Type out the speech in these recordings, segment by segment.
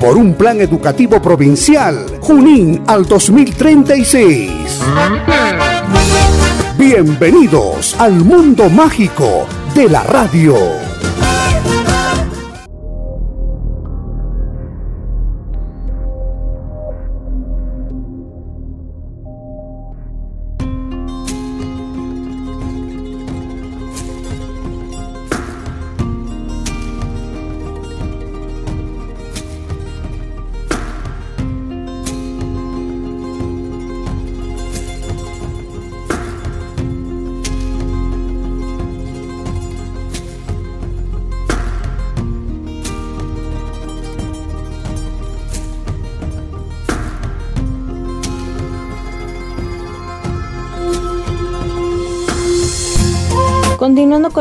por un plan educativo provincial Junín al 2036. Bienvenidos al mundo mágico de la radio.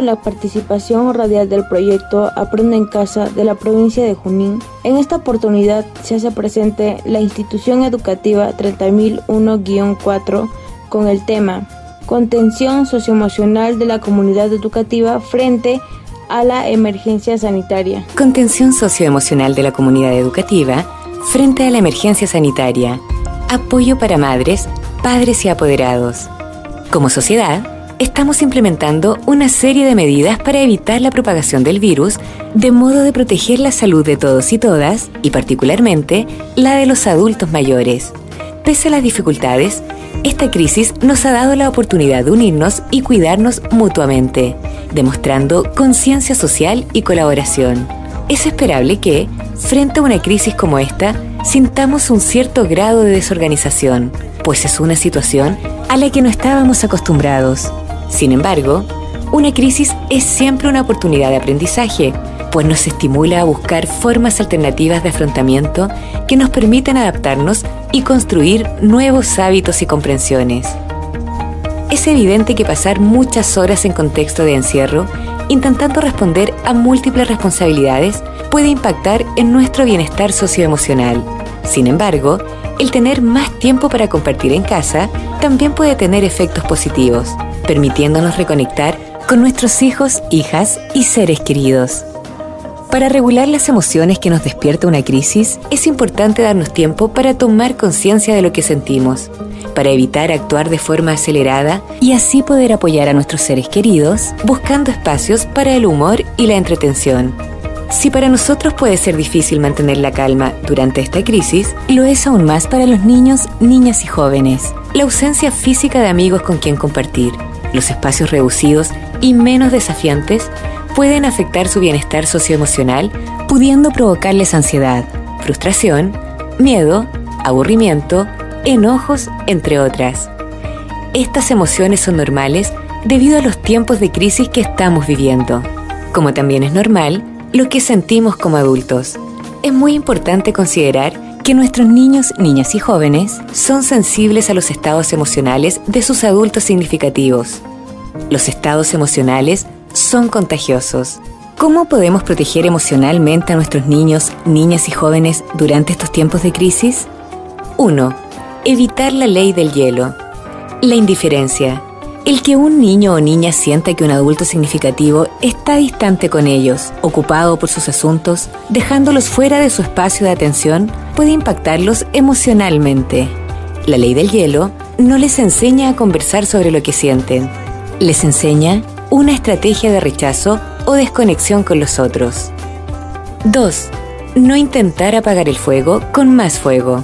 La participación radial del proyecto Aprende en Casa de la provincia de Junín, en esta oportunidad se hace presente la institución educativa 30001-4 con el tema Contención socioemocional de la comunidad educativa frente a la emergencia sanitaria. Contención socioemocional de la comunidad educativa frente a la emergencia sanitaria. Apoyo para madres, padres y apoderados. Como sociedad, estamos implementando una serie de medidas para evitar la propagación del virus, de modo de proteger la salud de todos y todas, y particularmente la de los adultos mayores. Pese a las dificultades, esta crisis nos ha dado la oportunidad de unirnos y cuidarnos mutuamente, demostrando conciencia social y colaboración. Es esperable que, frente a una crisis como esta, sintamos un cierto grado de desorganización, pues es una situación a la que no estábamos acostumbrados. Sin embargo, una crisis es siempre una oportunidad de aprendizaje, pues nos estimula a buscar formas alternativas de afrontamiento que nos permitan adaptarnos y construir nuevos hábitos y comprensiones. Es evidente que pasar muchas horas en contexto de encierro, intentando responder a múltiples responsabilidades, puede impactar en nuestro bienestar socioemocional. Sin embargo, el tener más tiempo para compartir en casa también puede tener efectos positivos permitiéndonos reconectar con nuestros hijos, hijas y seres queridos. Para regular las emociones que nos despierta una crisis, es importante darnos tiempo para tomar conciencia de lo que sentimos, para evitar actuar de forma acelerada y así poder apoyar a nuestros seres queridos, buscando espacios para el humor y la entretención. Si para nosotros puede ser difícil mantener la calma durante esta crisis, lo es aún más para los niños, niñas y jóvenes. La ausencia física de amigos con quien compartir, los espacios reducidos y menos desafiantes pueden afectar su bienestar socioemocional, pudiendo provocarles ansiedad, frustración, miedo, aburrimiento, enojos, entre otras. Estas emociones son normales debido a los tiempos de crisis que estamos viviendo, como también es normal lo que sentimos como adultos. Es muy importante considerar que nuestros niños, niñas y jóvenes son sensibles a los estados emocionales de sus adultos significativos. Los estados emocionales son contagiosos. ¿Cómo podemos proteger emocionalmente a nuestros niños, niñas y jóvenes durante estos tiempos de crisis? 1. Evitar la ley del hielo. La indiferencia. El que un niño o niña sienta que un adulto significativo está distante con ellos, ocupado por sus asuntos, dejándolos fuera de su espacio de atención, puede impactarlos emocionalmente. La ley del hielo no les enseña a conversar sobre lo que sienten. Les enseña una estrategia de rechazo o desconexión con los otros. 2. No intentar apagar el fuego con más fuego.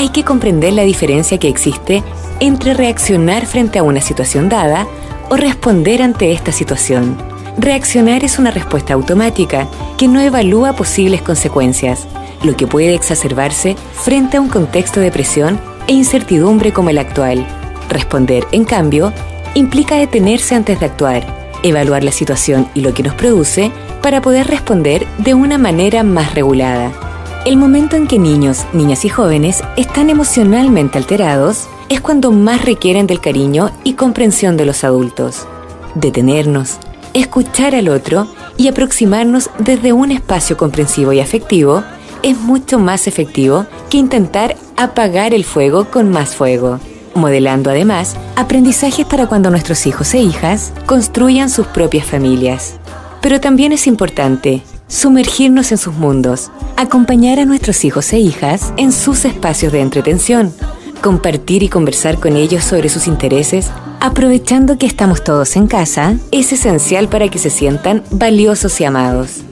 Hay que comprender la diferencia que existe entre reaccionar frente a una situación dada o responder ante esta situación. Reaccionar es una respuesta automática que no evalúa posibles consecuencias, lo que puede exacerbarse frente a un contexto de presión e incertidumbre como el actual. Responder, en cambio, implica detenerse antes de actuar, evaluar la situación y lo que nos produce para poder responder de una manera más regulada. El momento en que niños, niñas y jóvenes están emocionalmente alterados es cuando más requieren del cariño y comprensión de los adultos. Detenernos, escuchar al otro y aproximarnos desde un espacio comprensivo y afectivo es mucho más efectivo que intentar apagar el fuego con más fuego, modelando además aprendizajes para cuando nuestros hijos e hijas construyan sus propias familias. Pero también es importante sumergirnos en sus mundos, acompañar a nuestros hijos e hijas en sus espacios de entretención, compartir y conversar con ellos sobre sus intereses, aprovechando que estamos todos en casa, es esencial para que se sientan valiosos y amados.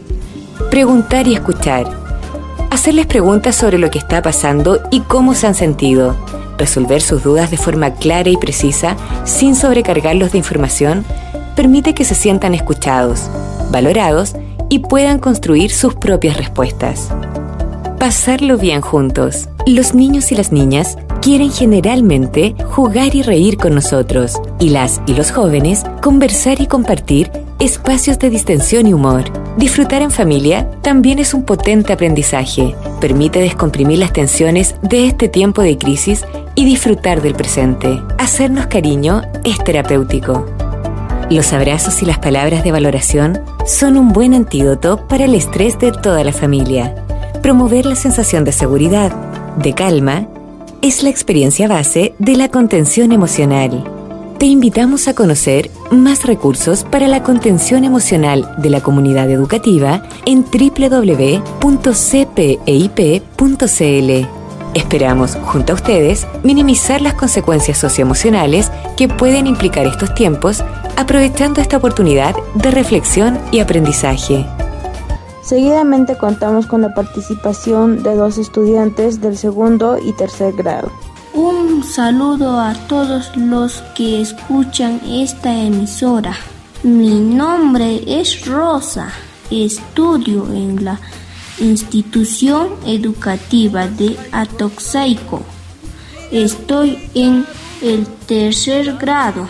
Preguntar y escuchar. Hacerles preguntas sobre lo que está pasando y cómo se han sentido. Resolver sus dudas de forma clara y precisa, sin sobrecargarlos de información, permite que se sientan escuchados, valorados y puedan construir sus propias respuestas. Pasarlo bien juntos. Los niños y las niñas quieren generalmente jugar y reír con nosotros y las y los jóvenes conversar y compartir espacios de distensión y humor. Disfrutar en familia también es un potente aprendizaje. Permite descomprimir las tensiones de este tiempo de crisis y disfrutar del presente. Hacernos cariño es terapéutico. Los abrazos y las palabras de valoración son un buen antídoto para el estrés de toda la familia. Promover la sensación de seguridad, de calma, es la experiencia base de la contención emocional. Te invitamos a conocer más recursos para la contención emocional de la comunidad educativa en www.cpeip.cl. Esperamos, junto a ustedes, minimizar las consecuencias socioemocionales que pueden implicar estos tiempos, aprovechando esta oportunidad de reflexión y aprendizaje. Seguidamente contamos con la participación de dos estudiantes del segundo y tercer grado. Un saludo a todos los que escuchan esta emisora. Mi nombre es Rosa. Estudio en la institución educativa de Atoxaico. Estoy en el tercer grado.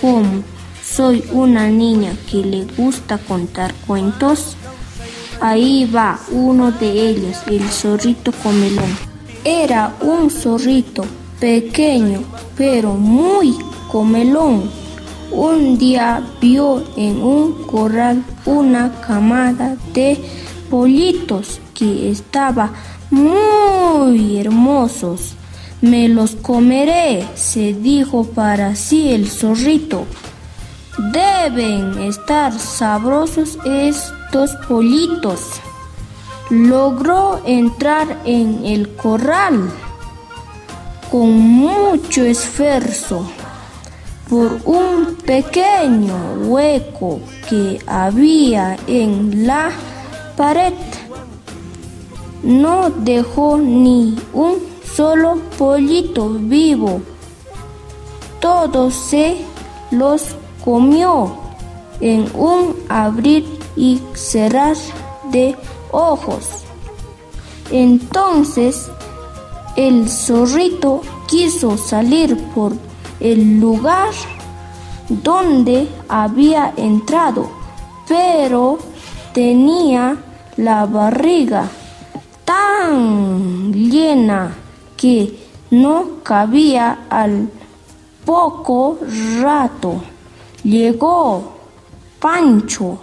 Como soy una niña que le gusta contar cuentos, ahí va uno de ellos, el zorrito comelón. Era un zorrito pequeño, pero muy comelón. Un día vio en un corral una camada de pollitos que estaban muy hermosos. Me los comeré, se dijo para sí el zorrito. Deben estar sabrosos estos pollitos. Logró entrar en el corral con mucho esfuerzo por un pequeño hueco que había en la pared. No dejó ni un solo pollito vivo. Todos se los comió en un abrir y cerrar de ojos. Entonces el zorrito quiso salir por el lugar donde había entrado, pero tenía la barriga tan llena que no cabía al poco rato. Llegó Pancho,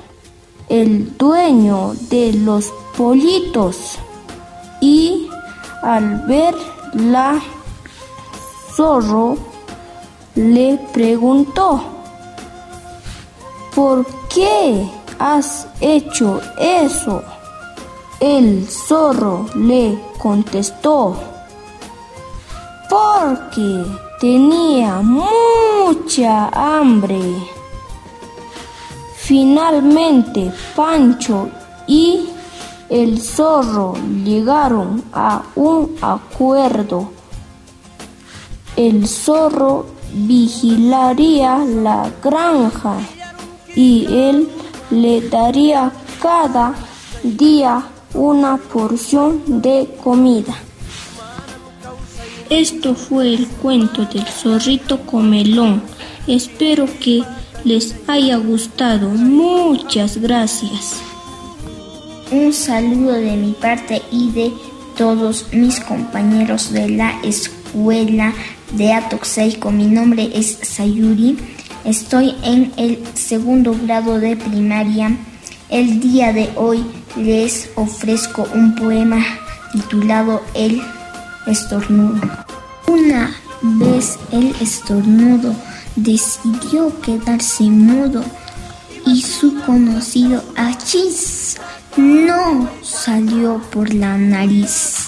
el dueño de los pollitos, y al ver la zorro le preguntó, ¿por qué? has hecho eso? El zorro le contestó, porque tenía mucha hambre. Finalmente Pancho y el zorro llegaron a un acuerdo. El zorro vigilaría la granja y él le daría cada día una porción de comida. Esto fue el cuento del zorrito comelón. Espero que les haya gustado. Muchas gracias. Un saludo de mi parte y de todos mis compañeros de la escuela de Atoxeico. Mi nombre es Sayuri. Estoy en el segundo grado de primaria. El día de hoy les ofrezco un poema titulado El estornudo. Una vez el estornudo decidió quedarse mudo y su conocido achis no salió por la nariz.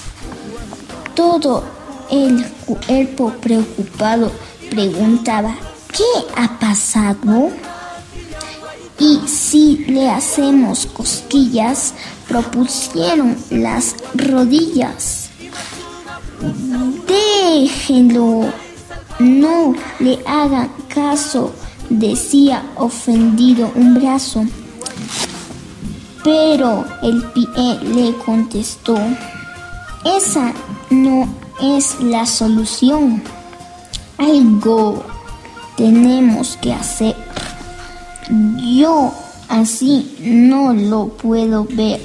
Todo el cuerpo preocupado preguntaba, ¿qué ha pasado? Y si le hacemos cosquillas, propusieron las rodillas. Déjenlo, no le hagan caso, decía ofendido un brazo. Pero el pie le contestó, esa no es la solución. Algo tenemos que hacer. Yo así no lo puedo ver,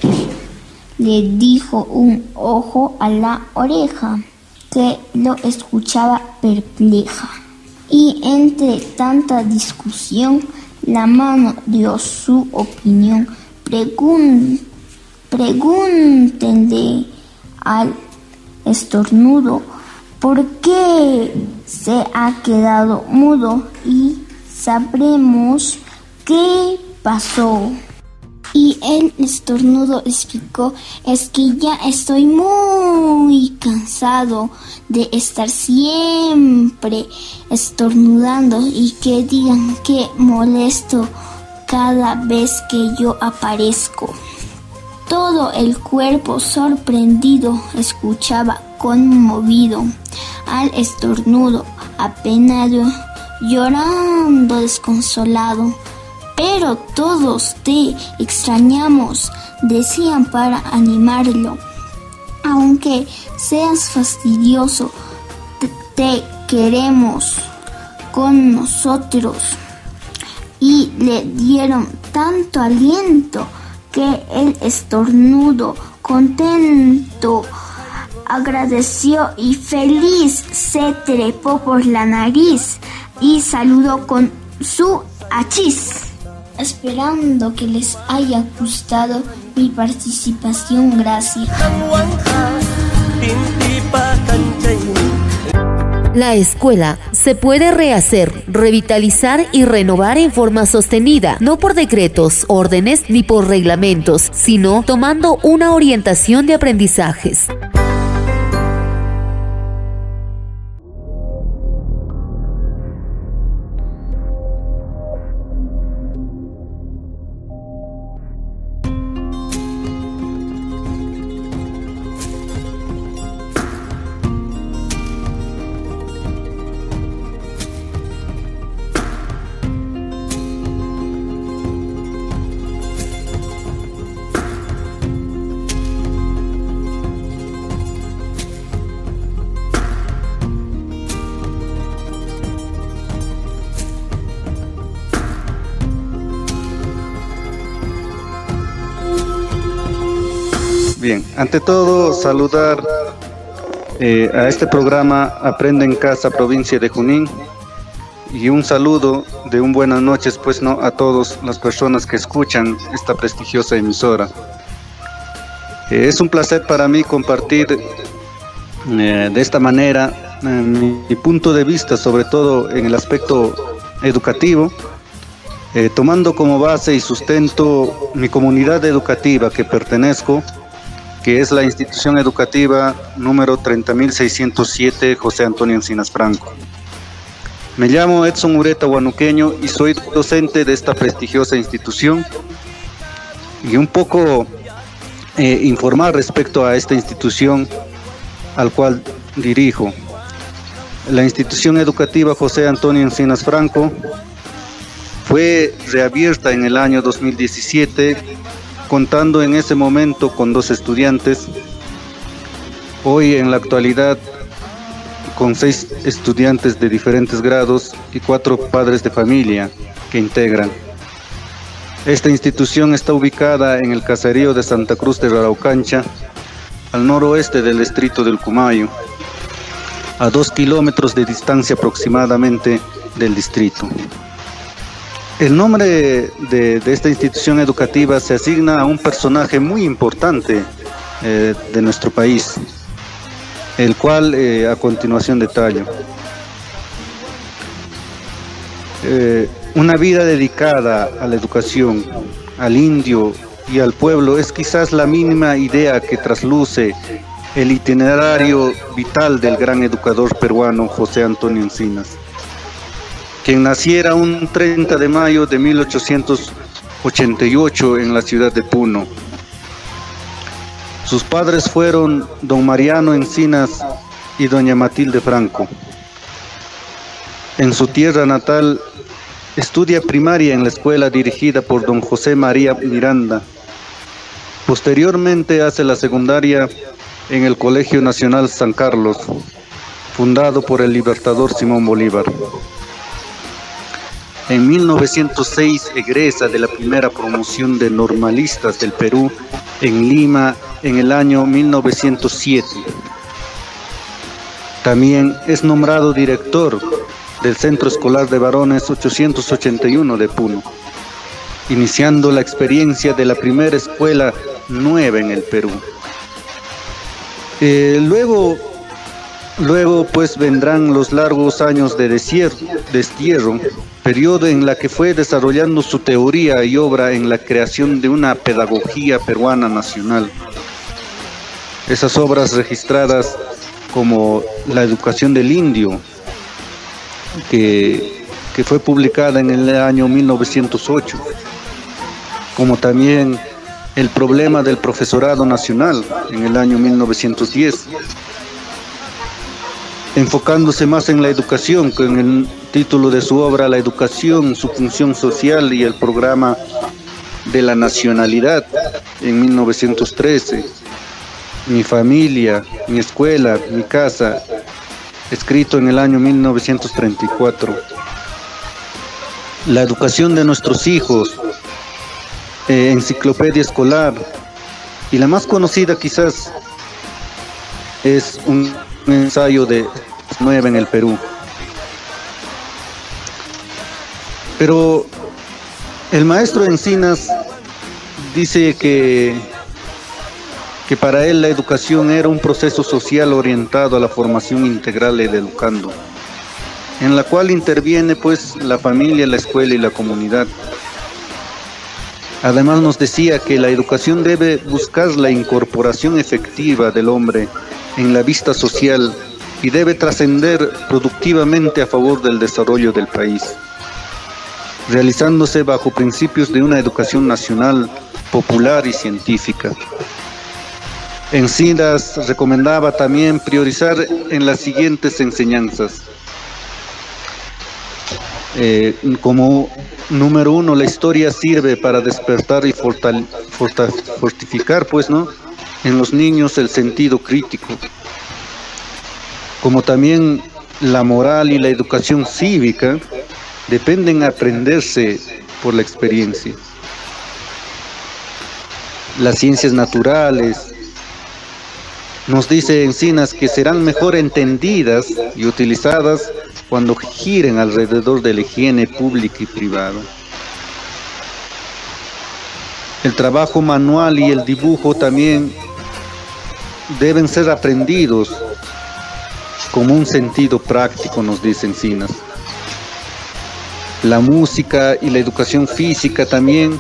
le dijo un ojo a la oreja, que lo escuchaba perpleja. Y entre tanta discusión, la mano dio su opinión. pregúntenle al estornudo por qué se ha quedado mudo y sabremos qué pasó. Y el estornudo explicó, es que ya estoy muy cansado de estar siempre estornudando y que digan que molesto cada vez que yo aparezco. Todo el cuerpo sorprendido escuchaba conmovido al estornudo, apenado, llorando desconsolado. Pero todos te extrañamos, decían para animarlo. Aunque seas fastidioso, te queremos con nosotros. Y le dieron tanto aliento que el estornudo, contento, agradeció y feliz se trepó por la nariz y saludó con su achis esperando que les haya gustado mi participación. Gracias. La escuela se puede rehacer, revitalizar y renovar en forma sostenida, no por decretos, órdenes ni por reglamentos, sino tomando una orientación de aprendizajes. Bien, ante todo saludar eh, a este programa Aprende en Casa, provincia de Junín, y un saludo de un buenas noches, pues no, a todas las personas que escuchan esta prestigiosa emisora. Eh, es un placer para mí compartir eh, de esta manera mi, punto de vista, sobre todo en el aspecto educativo, tomando como base y sustento mi comunidad educativa que pertenezco, que es la institución educativa número 30607 José Antonio Encinas Franco. Me llamo Edson Ureta Guanuqueño y soy docente de esta prestigiosa institución y un poco eh, informar respecto a esta institución al cual dirijo. La institución educativa José Antonio Encinas Franco fue reabierta en el año 2017 contando en ese momento con dos estudiantes, hoy en la actualidad con seis estudiantes de diferentes grados y cuatro padres de familia que integran. Esta institución está ubicada en el caserío de Santa Cruz de Raraucancha, al noroeste del distrito del Cumayo, a dos kilómetros de distancia aproximadamente del distrito. El nombre de, esta institución educativa se asigna a un personaje muy importante eh, de nuestro país, el cual eh, a continuación detallo. Eh, una vida dedicada a la educación, al indio y al pueblo es quizás la mínima idea que trasluce el itinerario vital del gran educador peruano José Antonio Encinas, quien naciera un 30 de mayo de 1888 en la ciudad de Puno. Sus padres fueron don Mariano Encinas y doña Matilde Franco. En su tierra natal Estudia primaria en la escuela dirigida por don José María Miranda. Posteriormente hace la secundaria en el Colegio Nacional San Carlos, fundado por el libertador Simón Bolívar. En 1906 egresa de la primera promoción de normalistas del Perú en Lima en el año 1907. También es nombrado director del Centro Escolar de Varones 881 de Puno, iniciando la experiencia de la primera escuela nueva en el Perú. Eh, luego, luego pues vendrán los largos años de destierro, periodo en la que fue desarrollando su teoría y obra en la creación de una pedagogía peruana nacional. Esas obras registradas como La educación del indio, que, fue publicada en el año 1908, como también el problema del profesorado nacional en el año 1910, enfocándose más en la educación, con el título de su obra La educación, su función social y el programa de la nacionalidad en 1913, mi familia, mi escuela, mi casa, escrito en el año 1934. La educación de nuestros hijos, eh, enciclopedia escolar, y la más conocida quizás es un ensayo de nueve en el Perú. Pero el maestro Encinas dice que que para él la educación era un proceso social orientado a la formación integral del educando, en la cual interviene pues la familia, la escuela y la comunidad. Además nos decía que la educación debe buscar la incorporación efectiva del hombre en la vista social y debe trascender productivamente a favor del desarrollo del país, realizándose bajo principios de una educación nacional, popular y científica. Encinas recomendaba también priorizar en las siguientes enseñanzas. Eh, como número uno, la historia sirve para despertar y fortificar, pues, ¿no? En los niños el sentido crítico. Como también la moral y la educación cívica dependen aprenderse por la experiencia. Las ciencias naturales, nos dice Encinas que serán mejor entendidas y utilizadas cuando giren alrededor de la higiene pública y privada. El trabajo manual y el dibujo también deben ser aprendidos como un sentido práctico, nos dice Encinas. La música y la educación física también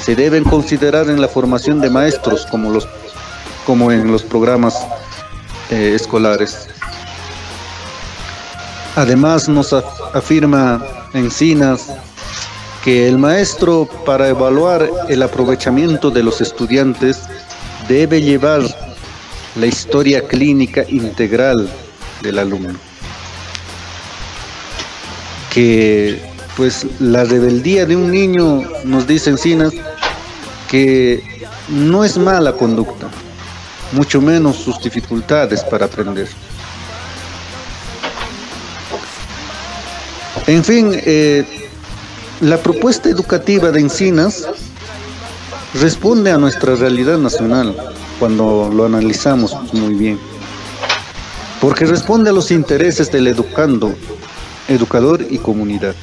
se deben considerar en la formación de maestros como los como en los programas eh, escolares. Además nos afirma Encinas que el maestro para evaluar el aprovechamiento de los estudiantes debe llevar la historia clínica integral del alumno. Que pues la rebeldía de un niño, nos dice Encinas, que no es mala conducta, mucho menos sus dificultades para aprender. En fin, eh, la propuesta educativa de Encinas responde a nuestra realidad nacional cuando lo analizamos muy bien, porque responde a los intereses del educando, educador y comunidad.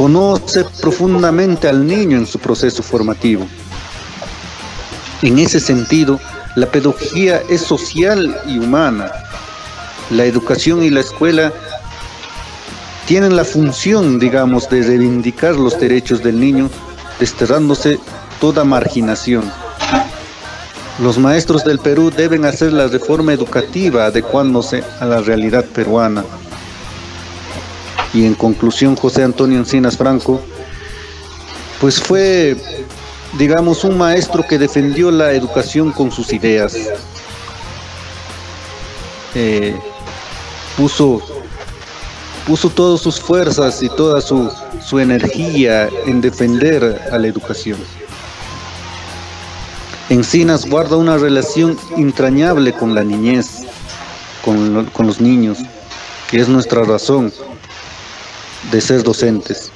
Conoce profundamente al niño en su proceso formativo. En ese sentido, la pedagogía es social y humana. La educación y la escuela tienen la función, digamos, de reivindicar los derechos del niño, desterrándose toda marginación. Los maestros del Perú deben hacer la reforma educativa adecuándose a la realidad peruana. Y en conclusión, José Antonio Encinas Franco, pues fue digamos, un maestro que defendió la educación con sus ideas. Eh, puso, puso todas sus fuerzas y toda su, su energía en defender a la educación. Encinas guarda una relación entrañable con la niñez, con, con los niños, que es nuestra razón de ser docentes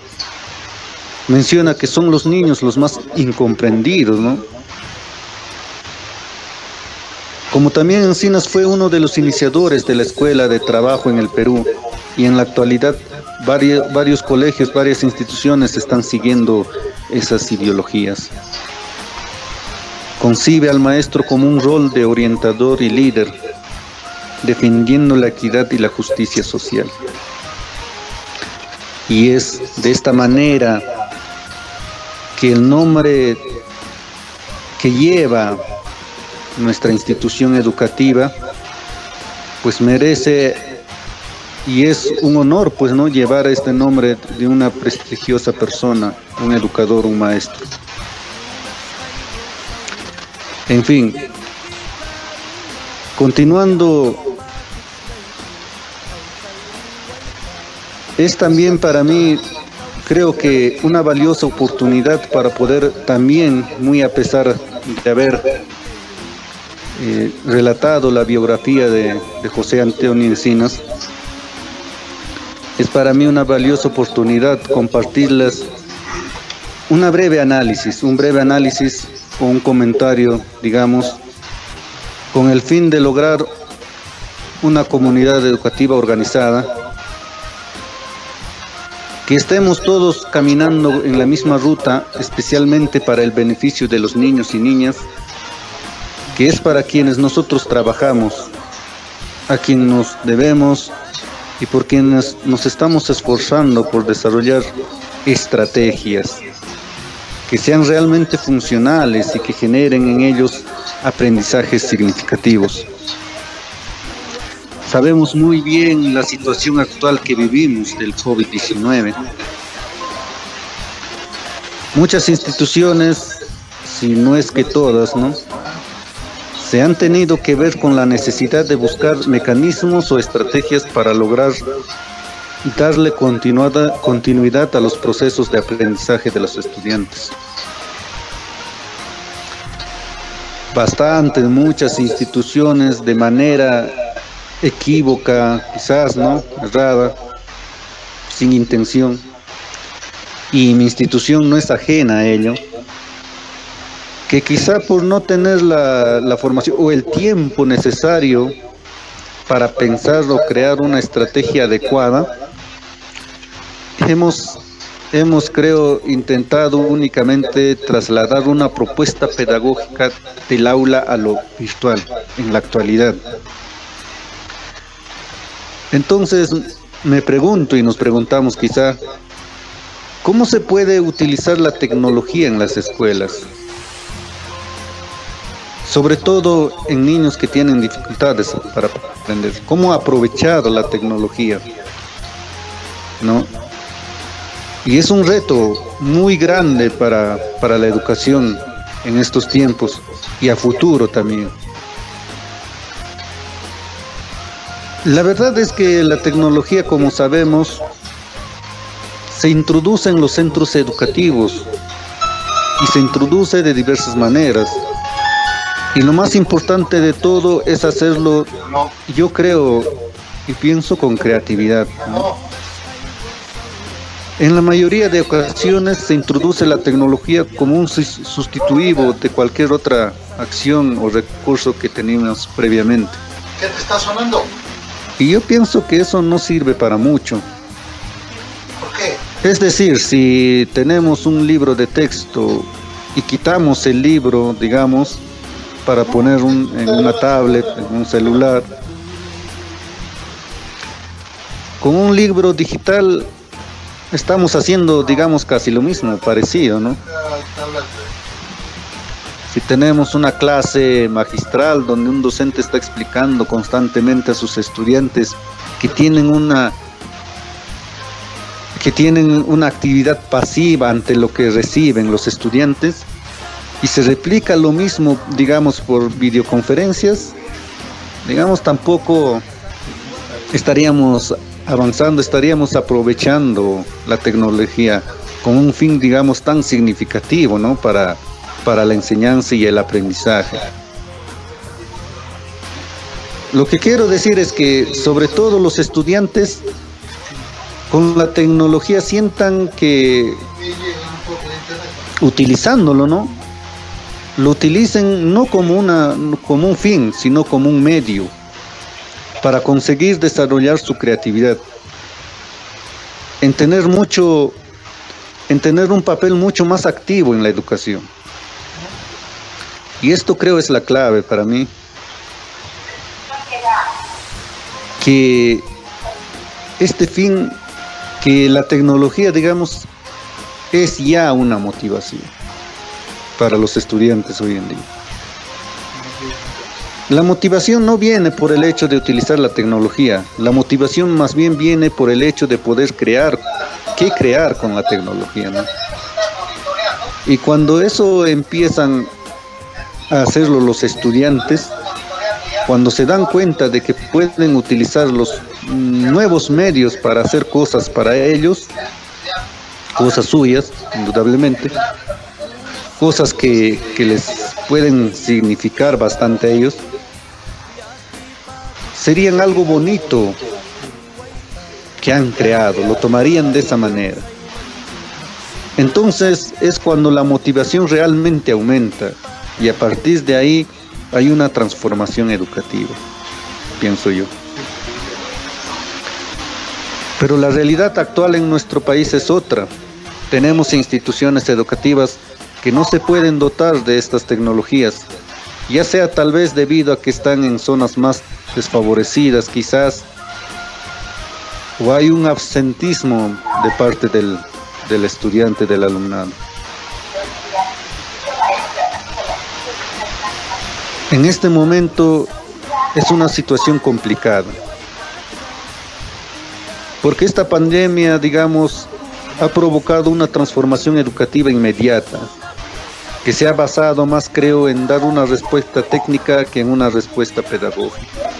menciona que son los niños los más incomprendidos, ¿no? Como también Encinas fue uno de los iniciadores de la escuela de trabajo en el Perú y en la actualidad varios, varios colegios, varias instituciones están siguiendo esas ideologías. Concibe al maestro como un rol de orientador y líder, defendiendo la equidad y la justicia social. Y es de esta manera que el nombre que lleva nuestra institución educativa pues merece y es un honor pues no llevar este nombre de una prestigiosa persona, un educador, un maestro. En fin, continuando, es también para mí creo que una valiosa oportunidad para poder también, muy a pesar de haber eh, relatado la biografía de, José Antonio Encinas, es para mí una valiosa oportunidad compartirles una breve análisis, un breve análisis o un comentario, digamos, con el fin de lograr una comunidad educativa organizada que estemos todos caminando en la misma ruta, especialmente para el beneficio de los niños y niñas, que es para quienes nosotros trabajamos, a quienes nos debemos y por quienes nos estamos esforzando por desarrollar estrategias que sean realmente funcionales y que generen en ellos aprendizajes significativos. Sabemos muy bien la situación actual que vivimos del COVID-19. Muchas instituciones, si no es que todas, ¿no? Se han tenido que ver con la necesidad de buscar mecanismos o estrategias para lograr darle continuidad a los procesos de aprendizaje de los estudiantes. Bastantes, muchas instituciones de manera equívoca, quizás, ¿no? Errada, sin intención. Y mi institución no es ajena a ello. Que quizá por no tener la, la formación o el tiempo necesario para pensar o crear una estrategia adecuada, hemos, hemos, creo, intentado únicamente trasladar una propuesta pedagógica del aula a lo virtual en la actualidad. Entonces me pregunto y nos preguntamos quizá, ¿cómo se puede utilizar la tecnología en las escuelas? Sobre todo en niños que tienen dificultades para aprender. ¿Cómo aprovechar la tecnología? ¿No? Y es un reto muy grande para, para la educación en estos tiempos y a futuro también. La verdad es que la tecnología, como sabemos, se introduce en los centros educativos y se introduce de diversas maneras. Y lo más importante de todo es hacerlo, yo creo y pienso con creatividad. En la mayoría de ocasiones se introduce la tecnología como un sustitutivo de cualquier otra acción o recurso que teníamos previamente. ¿Qué te está sonando? Y yo pienso que eso no sirve para mucho. ¿Por qué? Es decir, si tenemos un libro de texto y quitamos el libro, digamos, para poner en una tablet, en un celular, con un libro digital estamos haciendo, digamos, casi lo mismo, parecido, ¿no? Si tenemos una clase magistral donde un docente está explicando constantemente a sus estudiantes que tienen una que tienen una actividad pasiva ante lo que reciben los estudiantes y se replica lo mismo, digamos, por videoconferencias, digamos, tampoco estaríamos avanzando, estaríamos aprovechando la tecnología con un fin, digamos, tan significativo, ¿no? Para, para la enseñanza y el aprendizaje. Lo que quiero decir es que sobre todo los estudiantes con la tecnología sientan que utilizándolo, ¿no? Lo utilicen no como, una, como un fin, sino como un medio para conseguir desarrollar su creatividad. En tener mucho, en tener un papel mucho más activo en la educación. Y esto creo es la clave para mí. Que este fin, que la tecnología, digamos, es ya una motivación para los estudiantes hoy en día. La motivación no viene por el hecho de utilizar la tecnología, la motivación más bien viene por el hecho de poder crear, qué crear con la tecnología. Y cuando eso empiezan hacerlo los estudiantes, cuando se dan cuenta de que pueden utilizar los nuevos medios para hacer cosas para ellos, cosas suyas, indudablemente, cosas que, que les pueden significar bastante a ellos, serían algo bonito que han creado, lo tomarían de esa manera. Entonces es cuando la motivación realmente aumenta y a partir de ahí hay una transformación educativa, pienso yo. Pero la realidad actual en nuestro país es otra. Tenemos instituciones educativas que no se pueden dotar de estas tecnologías, ya sea tal vez debido a que están en zonas más desfavorecidas quizás, o hay un absentismo de parte del, del estudiante, del alumnado. En este momento es una situación complicada, porque esta pandemia, digamos, ha provocado una transformación educativa inmediata, que se ha basado más, creo, en dar una respuesta técnica que en una respuesta pedagógica.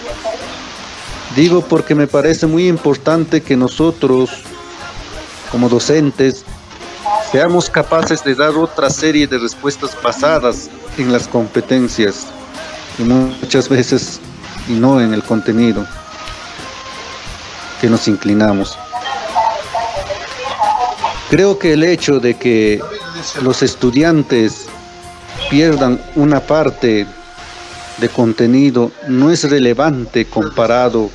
Digo porque me parece muy importante que nosotros, como docentes, seamos capaces de dar otra serie de respuestas basadas en las competencias y muchas veces y no en el contenido que nos inclinamos. Creo que el hecho de que los estudiantes pierdan una parte de contenido no es relevante comparado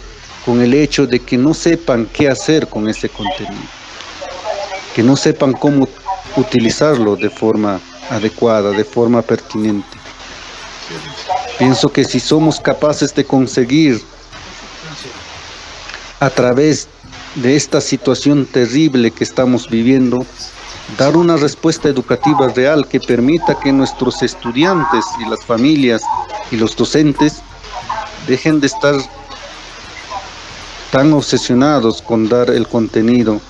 con el hecho de que no sepan qué hacer con ese contenido, que no sepan cómo utilizarlo de forma adecuada, de forma pertinente. Pienso que si somos capaces de conseguir a través de esta situación terrible que estamos viviendo, dar una respuesta educativa real que permita que nuestros estudiantes y las familias y los docentes dejen de estar tan obsesionados con dar el contenido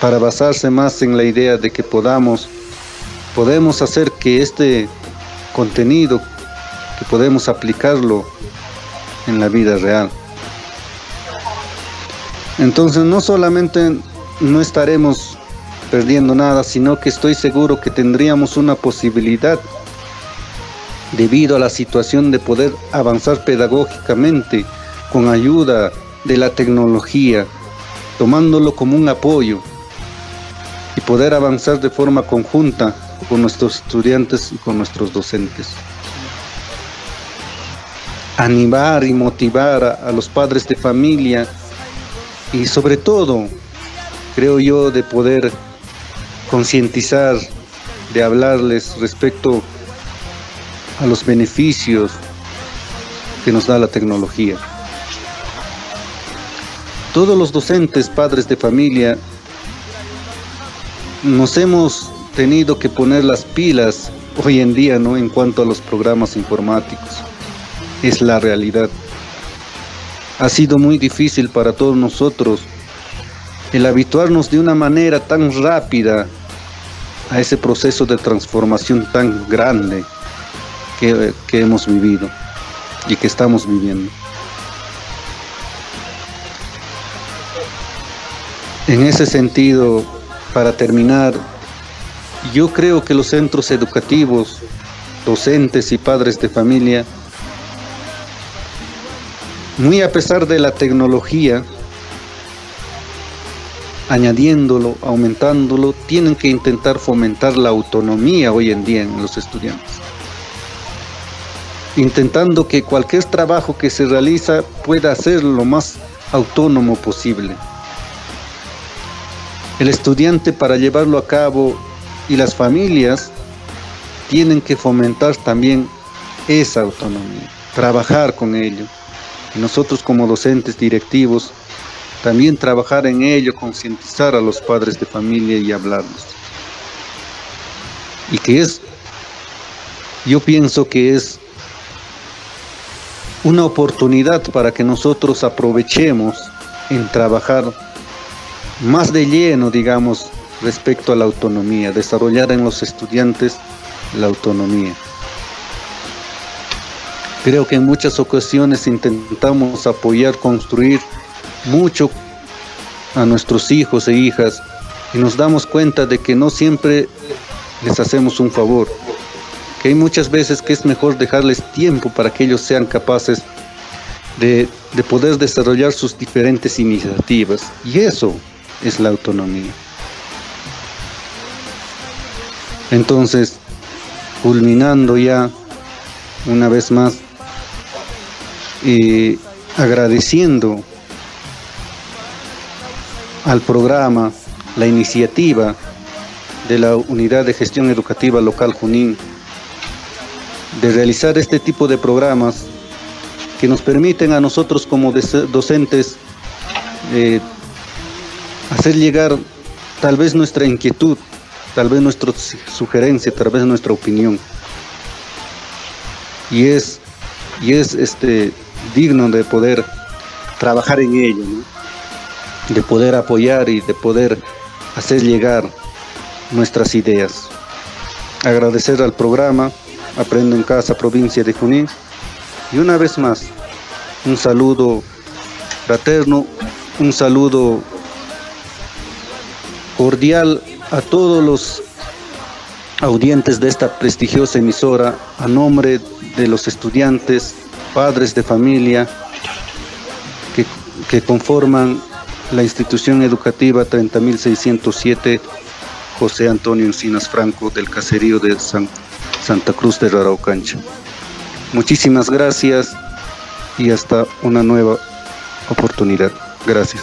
para basarse más en la idea de que podamos podemos hacer que este contenido que podemos aplicarlo en la vida real. Entonces no solamente no estaremos perdiendo nada, sino que estoy seguro que tendríamos una posibilidad debido a la situación de poder avanzar pedagógicamente con ayuda de la tecnología tomándolo como un apoyo y poder avanzar de forma conjunta con nuestros estudiantes y con nuestros docentes. Animar y motivar a, los padres de familia y sobre todo, creo yo, de poder concientizar, de hablarles respecto a los beneficios que nos da la tecnología. Todos los docentes, padres de familia, nos hemos tenido que poner las pilas hoy en día, ¿no? En cuanto a los programas informáticos. Es la realidad. Ha sido muy difícil para todos nosotros el habituarnos de una manera tan rápida a ese proceso de transformación tan grande que, que hemos vivido y que estamos viviendo. En ese sentido, para terminar, yo creo que los centros educativos, docentes y padres de familia, muy a pesar de la tecnología, añadiéndolo, aumentándolo, tienen que intentar fomentar la autonomía hoy en día en los estudiantes. Intentando que cualquier trabajo que se realiza pueda ser lo más autónomo posible. El estudiante para llevarlo a cabo y las familias tienen que fomentar también esa autonomía, trabajar con ello. Y nosotros como docentes directivos también trabajar en ello, concientizar a los padres de familia y hablarles. Y que es, yo pienso que es una oportunidad para que nosotros aprovechemos en trabajar más de lleno, digamos, respecto a la autonomía, desarrollar en los estudiantes la autonomía. Creo que en muchas ocasiones intentamos apoyar, construir mucho a nuestros hijos e hijas y nos damos cuenta de que no siempre les hacemos un favor, que hay muchas veces que es mejor dejarles tiempo para que ellos sean capaces de, de poder desarrollar sus diferentes iniciativas. Y eso es la autonomía. Entonces, culminando ya una vez más y agradeciendo al programa, la iniciativa de la Unidad de Gestión Educativa Local Junín de realizar este tipo de programas que nos permiten a nosotros como docentes eh, hacer llegar tal vez nuestra inquietud, tal vez nuestra sugerencia, tal vez nuestra opinión. Y es, y es este, digno de poder trabajar en ello, de poder apoyar y de poder hacer llegar nuestras ideas. Agradecer al programa Aprendo en Casa, provincia de Junín. Y una vez más, un saludo fraterno, un saludo cordial a todos los audientes de esta prestigiosa emisora, a nombre de los estudiantes, padres de familia que, conforman la institución educativa 30.607 José Antonio Encinas Franco del caserío de Santa Cruz de Raraucancha. Muchísimas gracias y hasta una nueva oportunidad. Gracias.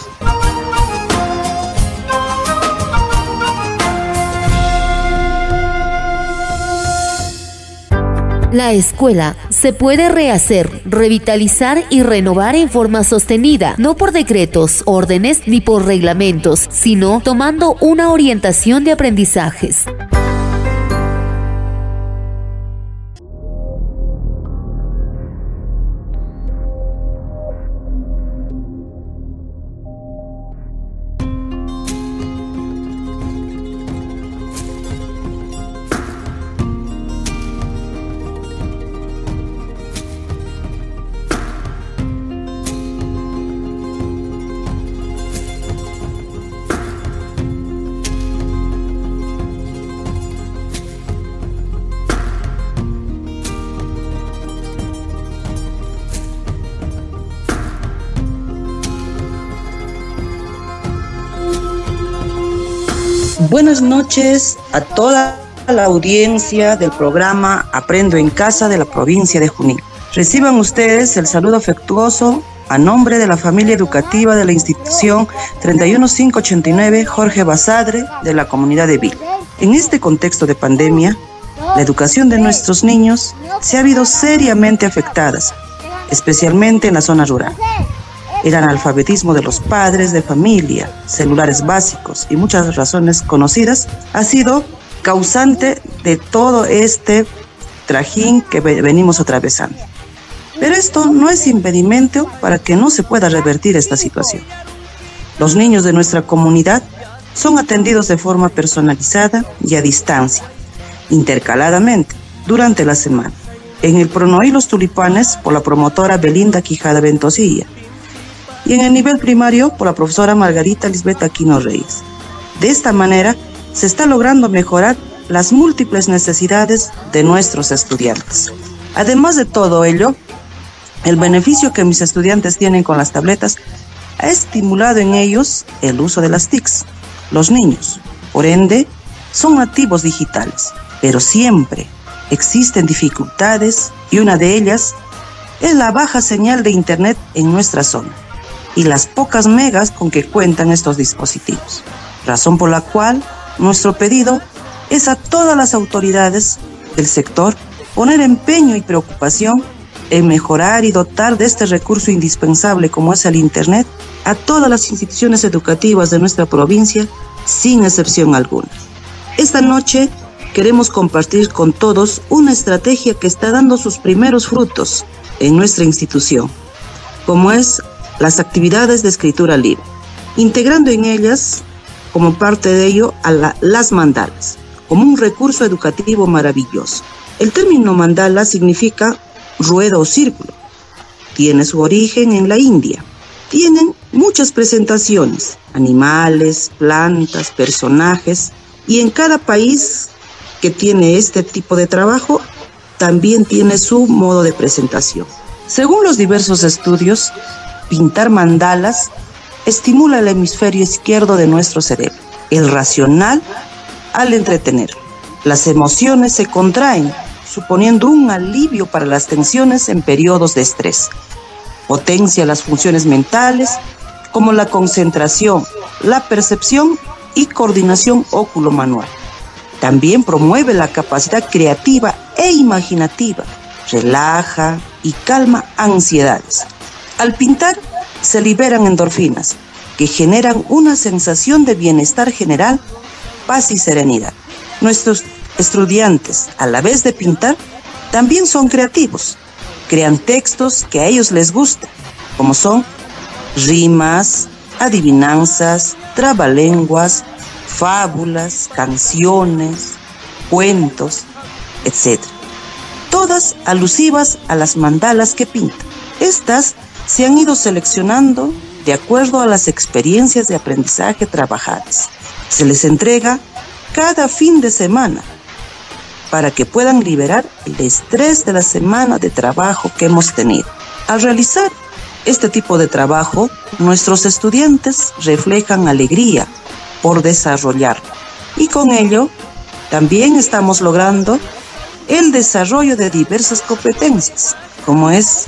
La escuela se puede rehacer, revitalizar y renovar en forma sostenida, no por decretos, órdenes ni por reglamentos, sino tomando una orientación de aprendizajes. Noches a toda la audiencia del programa Aprendo en Casa de la provincia de Junín. Reciban ustedes el saludo afectuoso a nombre de la familia educativa de la institución 31589 Jorge Basadre de la comunidad de Vil. En este contexto de pandemia, la educación de nuestros niños se ha habido seriamente afectadas, especialmente en la zona rural. El analfabetismo de los padres de familia, celulares básicos y muchas razones conocidas ha sido causante de todo este trajín que venimos atravesando. Pero esto no es impedimento para que no se pueda revertir esta situación. Los niños de nuestra comunidad son atendidos de forma personalizada y a distancia, intercaladamente, durante la semana. En el Pronoí Los Tulipanes, por la promotora Belinda Quijada Ventosilla. Y en el nivel primario, por la profesora Margarita Lisbeth Aquino Reyes. De esta manera, se está logrando mejorar las múltiples necesidades de nuestros estudiantes. Además de todo ello, el beneficio que mis estudiantes tienen con las tabletas ha estimulado en ellos el uso de las TICs. Los niños, por ende, son nativos digitales, pero siempre existen dificultades y una de ellas es la baja señal de Internet en nuestra zona y las pocas megas con que cuentan estos dispositivos, razón por la cual nuestro pedido es a todas las autoridades del sector poner empeño y preocupación en mejorar y dotar de este recurso indispensable como es el Internet a todas las instituciones educativas de nuestra provincia, sin excepción alguna. Esta noche queremos compartir con todos una estrategia que está dando sus primeros frutos en nuestra institución, como es las actividades de escritura libre, integrando en ellas, como parte de ello, a las mandalas, como un recurso educativo maravilloso. El término mandala significa rueda o círculo. Tiene su origen en la India. Tienen muchas presentaciones, animales, plantas, personajes, y en cada país que tiene este tipo de trabajo también tiene su modo de presentación. Según los diversos estudios, pintar mandalas estimula el hemisferio izquierdo de nuestro cerebro, el racional al entretener. Las emociones se contraen suponiendo un alivio para las tensiones en periodos de estrés. Potencia las funciones mentales como la concentración, la percepción y coordinación óculo-manual. También promueve la capacidad creativa e imaginativa, relaja y calma ansiedades. Al pintar se liberan endorfinas que generan una sensación de bienestar general, paz y serenidad. Nuestros estudiantes, a la vez de pintar, también son creativos. Crean textos que a ellos les gustan, como son rimas, adivinanzas, trabalenguas, fábulas, canciones, cuentos, etc. Todas alusivas a las mandalas que pintan. Estas se han ido seleccionando de acuerdo a las experiencias de aprendizaje trabajadas. Se les entrega cada fin de semana para que puedan liberar el estrés de la semana de trabajo que hemos tenido. Al realizar este tipo de trabajo, nuestros estudiantes reflejan alegría por desarrollarlo. Y con ello, también estamos logrando el desarrollo de diversas competencias, como es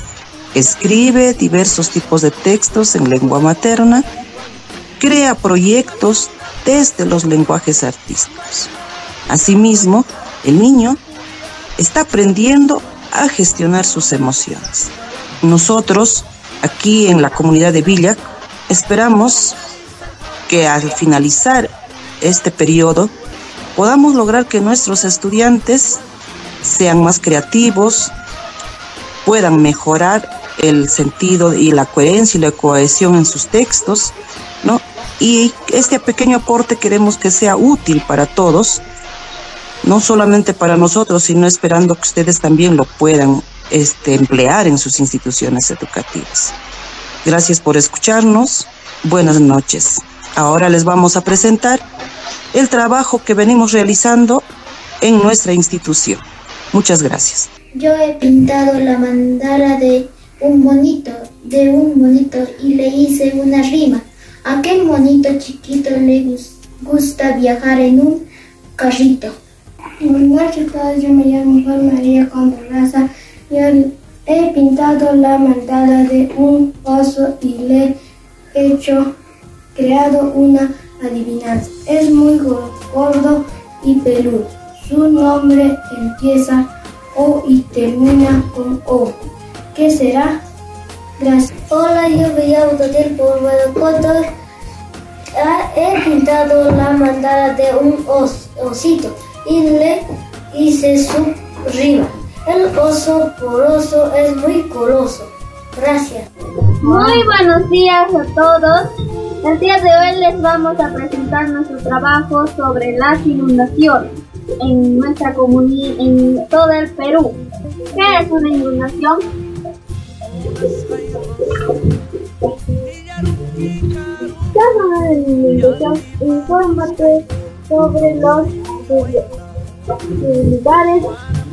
escribe diversos tipos de textos en lengua materna, crea proyectos desde los lenguajes artísticos. Asimismo, el niño está aprendiendo a gestionar sus emociones. Nosotros, aquí en la comunidad de Villa, esperamos que al finalizar este periodo podamos lograr que nuestros estudiantes sean más creativos, puedan mejorar el sentido y la coherencia y la cohesión en sus textos, ¿no? Y este pequeño aporte queremos que sea útil para todos no solamente para nosotros, sino esperando que ustedes también lo puedan este, emplear en sus instituciones educativas. Gracias por escucharnos. Buenas noches. Ahora les vamos a presentar el trabajo que venimos realizando en nuestra institución. Muchas gracias. Yo he pintado la mandala de un monito, de un monito y le hice una rima. ¿A qué monito chiquito le gusta? viajar en un carrito. Buenas yo me llamo Juan María Condorraza. Yo he pintado la mandala de un oso y le he hecho, creado una adivinanza. Es muy gordo y peludo. Su nombre empieza O y termina con O. ¿Qué será? Gracias. Hola, yo me llamo Tatiel Porbedocoto. He pintado la mandala de un osito y le hice su rima. El oso poroso es muy coloso. Gracias. Muy buenos días a todos. El día de hoy les vamos a presentar nuestro trabajo sobre las inundaciones en nuestra comunidad, en todo el Perú. ¿Qué es una inundación? ¿Qué inundación? Infórmate sobre los lugares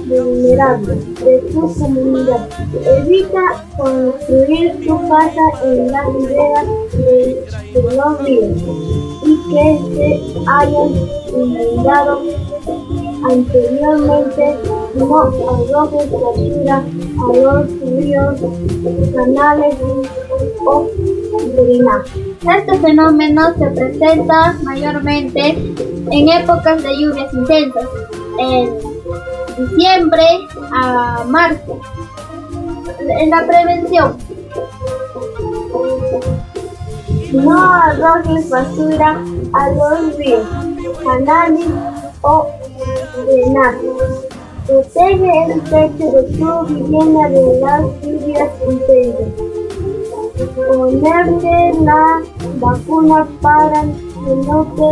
vulnerables de tu comunidad. Evita construir tu casa en las riberas de, los ríos y que se hayan inundado anteriormente. No arrojes basura a los ríos, canales o drenajes. Este fenómeno se presenta mayormente en épocas de lluvias intensas, en diciembre a marzo. En la prevención, no arrojes basura a los ríos, canales o drenajes. Protege el techo de tu vivienda de las lluvias intensas. Ponerle la vacuna para que no te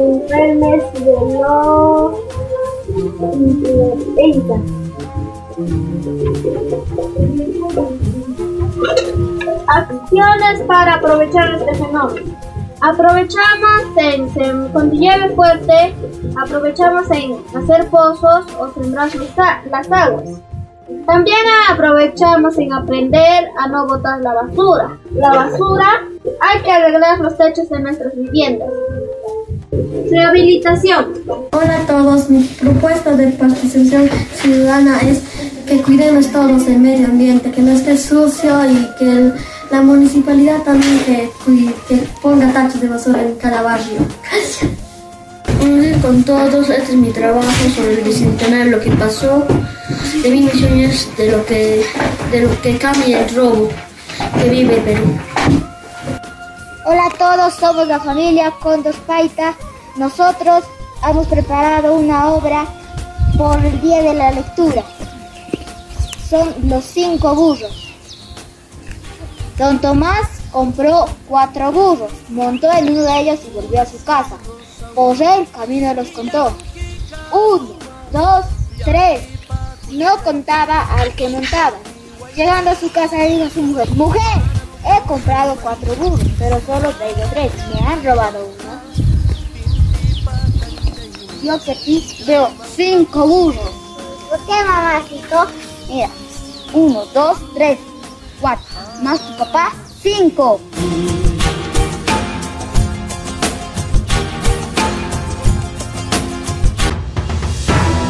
enfermes de los influenza. Acciones para aprovechar este fenómeno. Aprovechamos en, cuando llueve fuerte, aprovechamos en hacer pozos o sembrar las aguas. También aprovechamos en aprender a no botar la basura. La basura hay que arreglar los techos de nuestras viviendas. Rehabilitación. Hola a todos, mi propuesta de participación ciudadana es que cuidemos todos el medio ambiente, que no esté sucio y que la municipalidad también que, que ponga tachos de basura en cada barrio. Hola con todos, este es mi trabajo sobre el bicentenario, lo que pasó, de mis misiones de lo que, de lo que cambia el robo que vive Perú. Hola a todos, somos la familia Condos Paita. Nosotros hemos preparado una obra por el Día de la Lectura. Son los cinco burros. Don Tomás compró cuatro burros, montó en uno de ellos y volvió a su casa. Por el camino los contó. Uno, dos, tres. No contaba al que montaba. Llegando a su casa dijo a su mujer, mujer, he comprado cuatro burros, pero solo traigo tres. Me han robado uno. Yo que aquí veo cinco burros. ¿Por qué, mamacito? Mira, uno, dos, tres, cuatro. Más tu papá, cinco.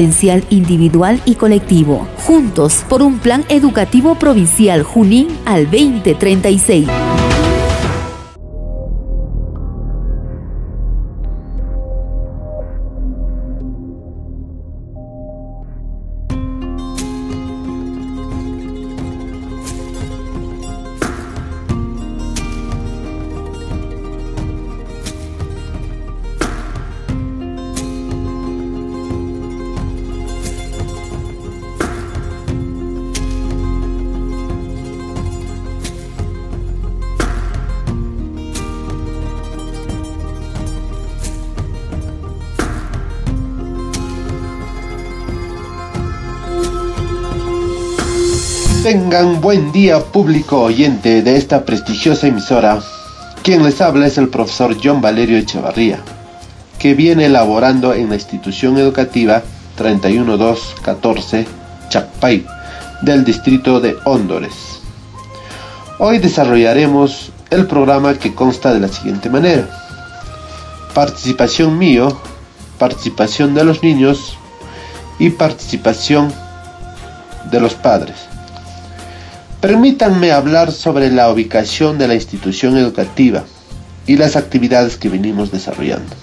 potencial individual y colectivo. Juntos por un plan educativo provincial Junín al 2036. Tengan buen día público oyente de esta prestigiosa emisora. Quien les habla es el profesor John Valerio Echevarría, que viene elaborando en la institución educativa 31214 Chacpay del distrito de Hóndores. Hoy desarrollaremos el programa que consta de la siguiente manera. Participación mío, participación de los niños y participación de los padres. Permítanme hablar sobre la ubicación de la institución educativa y las actividades que venimos desarrollando.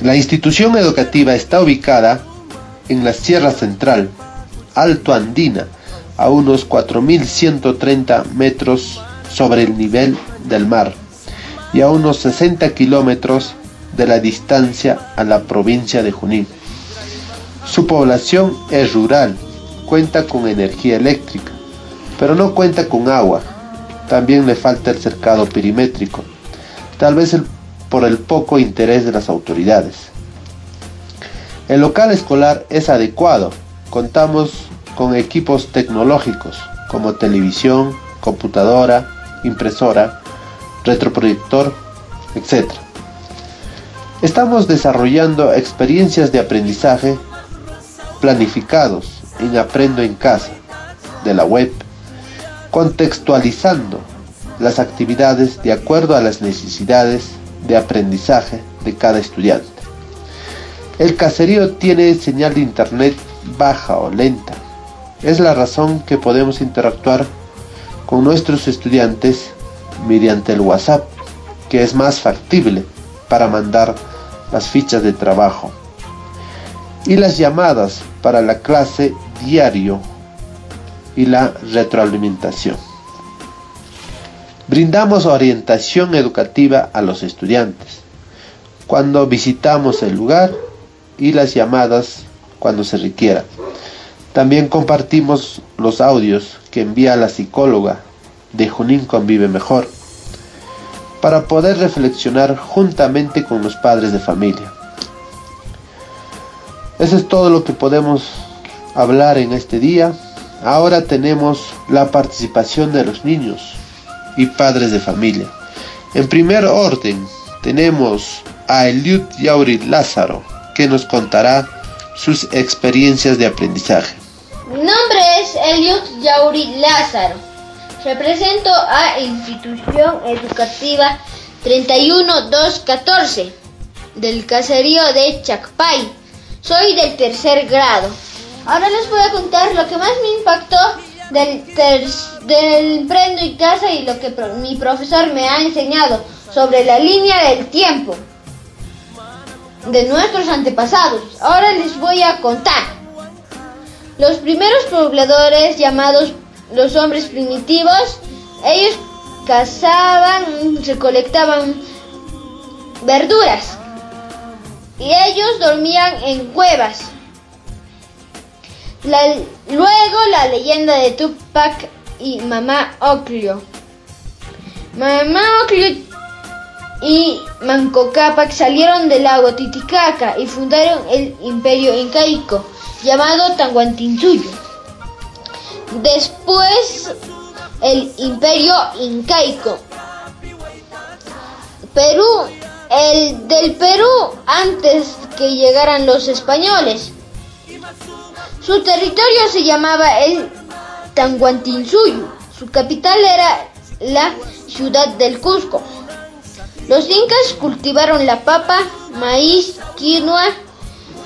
La institución educativa está ubicada en la Sierra Central, Alto Andina, a unos 4.130 metros sobre el nivel del mar y a unos 60 kilómetros de la distancia a la provincia de Junín. Su población es rural, cuenta con energía eléctrica, pero no cuenta con agua. También le falta el cercado perimétrico, tal vez por el poco interés de las autoridades. El local escolar es adecuado, contamos con equipos tecnológicos como televisión, computadora, impresora, retroproyector, etc. Estamos desarrollando experiencias de aprendizaje planificados en Aprendo en Casa de la web, contextualizando las actividades de acuerdo a las necesidades de aprendizaje de cada estudiante. El caserío tiene señal de internet baja o lenta. Es la razón que podemos interactuar con nuestros estudiantes mediante el WhatsApp, que es más factible para mandar las fichas de trabajo y las llamadas para la clase diario y la retroalimentación. Brindamos orientación educativa a los estudiantes cuando visitamos el lugar y las llamadas cuando se requiera. También compartimos los audios que envía la psicóloga de Junín Convive Mejor para poder reflexionar juntamente con los padres de familia. Eso es todo lo que podemos hablar en este día. Ahora tenemos la participación de los niños y padres de familia. En primer orden tenemos a Eliud Yauri Lázaro, que nos contará sus experiencias de aprendizaje. Mi nombre es Eliud Yauri Lázaro. Represento a Institución Educativa 31214 del caserío de Chacpay. Soy del tercer grado. Ahora les voy a contar lo que más me impactó del, del Prendo y Casa y lo que mi profesor me ha enseñado sobre la línea del tiempo de nuestros antepasados. Ahora les voy a contar. Los primeros pobladores llamados los hombres primitivos, ellos cazaban, recolectaban verduras y ellos dormían en cuevas. Luego la leyenda de Tupac y Mamá Oclio. Mamá Oclio y Manco Cápac salieron del lago Titicaca y fundaron el imperio incaico llamado Tanguantinsuyo. Después el imperio incaico. Perú, el del Perú antes que llegaran los españoles. Su territorio se llamaba el Tanguantinsuyo. Su capital era la ciudad del Cusco. Los incas cultivaron la papa, maíz, quinoa,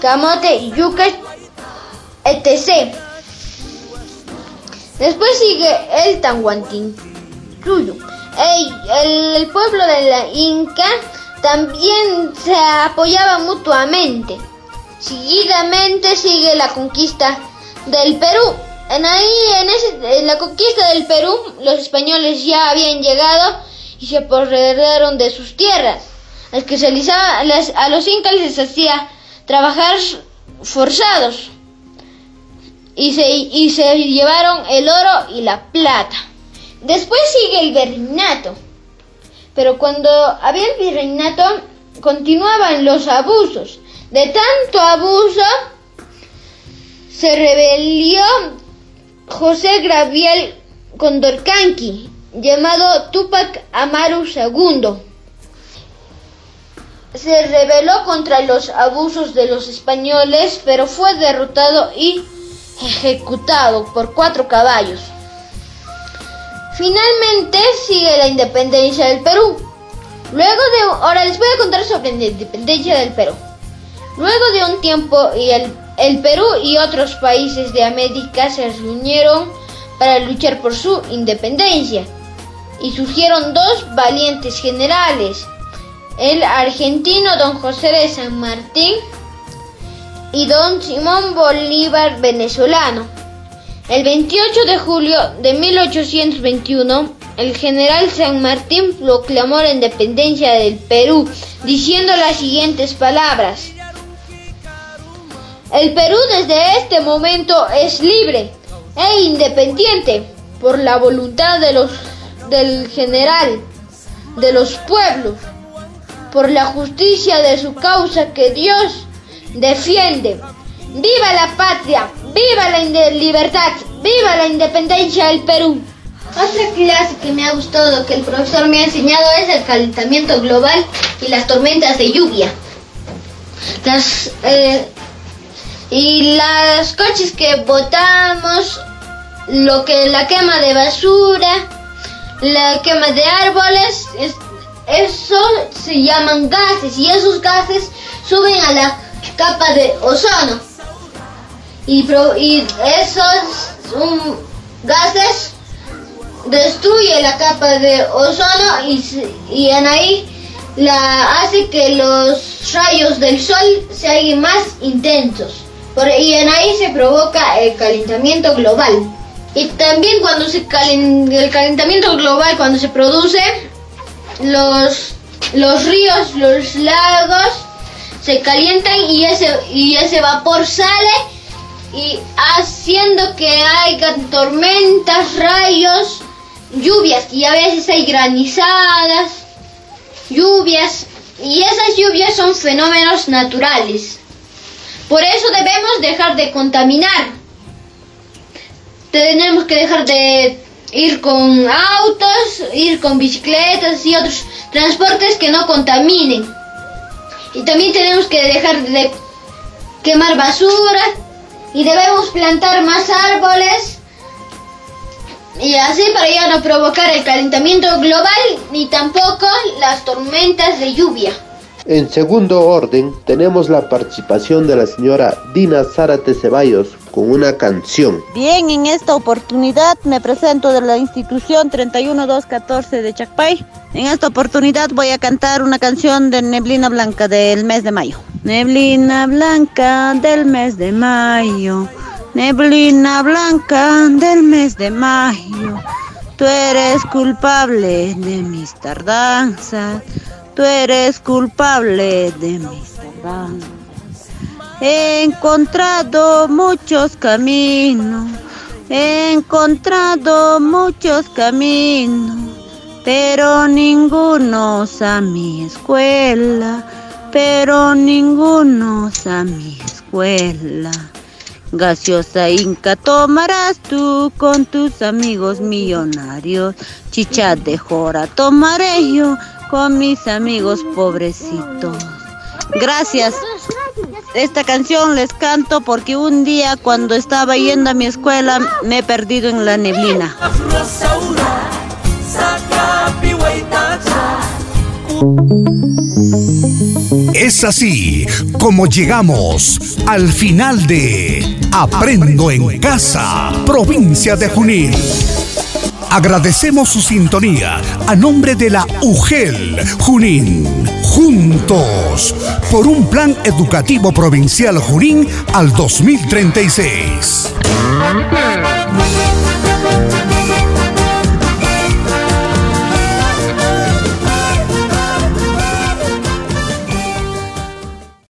camote, yuca, etc. Después sigue el Tanguantinsuyo. El, el pueblo de la Inca también se apoyaba mutuamente. Seguidamente sigue la conquista del Perú. En ahí, en, la conquista del Perú, los españoles ya habían llegado y se apoderaron de sus tierras. Al que se a los incas les hacía trabajar forzados y se, y se llevaron el oro y la plata. Después sigue el virreinato. Pero cuando había el virreinato, continuaban los abusos. De tanto abuso, se rebelió José Gabriel Condorcanqui, llamado Tupac Amaru II. Se rebeló contra los abusos de los españoles, pero fue derrotado y ejecutado por cuatro caballos. Finalmente sigue la independencia del Perú. Luego de ahora les voy a contar sobre la independencia del Perú. Luego de un tiempo el, el Perú y otros países de América se reunieron para luchar por su independencia y surgieron dos valientes generales, el argentino don José de San Martín y don Simón Bolívar venezolano. El 28 de julio de 1821, el general San Martín proclamó la independencia del Perú, diciendo las siguientes palabras. El Perú desde este momento es libre e independiente por la voluntad de los, del general, de los pueblos, por la justicia de su causa que Dios defiende. ¡Viva la patria! ¡Viva la libertad! ¡Viva la independencia del Perú! Otra clase que me ha gustado que el profesor me ha enseñado es el calentamiento global y las tormentas de lluvia. Las, eh, y los coches que botamos, lo que la quema de basura, la quema de árboles, eso se llaman gases y esos gases suben a la capa de ozono. Y, esos gases destruye la capa de ozono y, y en ahí la hace que los rayos del sol sean más intensos. Por, y en ahí se provoca el calentamiento global. Y también cuando se el calentamiento global, cuando se produce, los, los ríos, los lagos se calientan y ese, y ese vapor sale y haciendo que haya tormentas, rayos, lluvias y a veces hay granizadas, lluvias y esas lluvias son fenómenos naturales. Por eso debemos dejar de contaminar. Tenemos que dejar de ir con autos, ir con bicicletas y otros transportes que no contaminen. Y también tenemos que dejar de quemar basura y debemos plantar más árboles y así para ya no provocar el calentamiento global ni tampoco las tormentas de lluvia. En segundo orden, tenemos la participación de la señora Dina Zárate Ceballos con una canción. Bien, en esta oportunidad me presento de la institución 31214 de Chacpay. En esta oportunidad voy a cantar una canción de Neblina Blanca del mes de mayo. Neblina Blanca del mes de mayo. Neblina Blanca del mes de mayo. Tú eres culpable de mis tardanzas tú eres culpable de mis tardanzas. He encontrado muchos caminos, he encontrado muchos caminos, pero ninguno a mi escuela, pero ninguno a mi escuela. Gaseosa Inca tomarás tú con tus amigos millonarios. Chicha de jora tomaré yo con mis amigos pobrecitos. Gracias. Esta canción les canto porque un día cuando estaba yendo a mi escuela me he perdido en la neblina. Es así como llegamos al final de Aprendo en Casa, provincia de Junín. Agradecemos su sintonía a nombre de la UGEL Junín. Juntos por un plan educativo provincial Junín al 2036.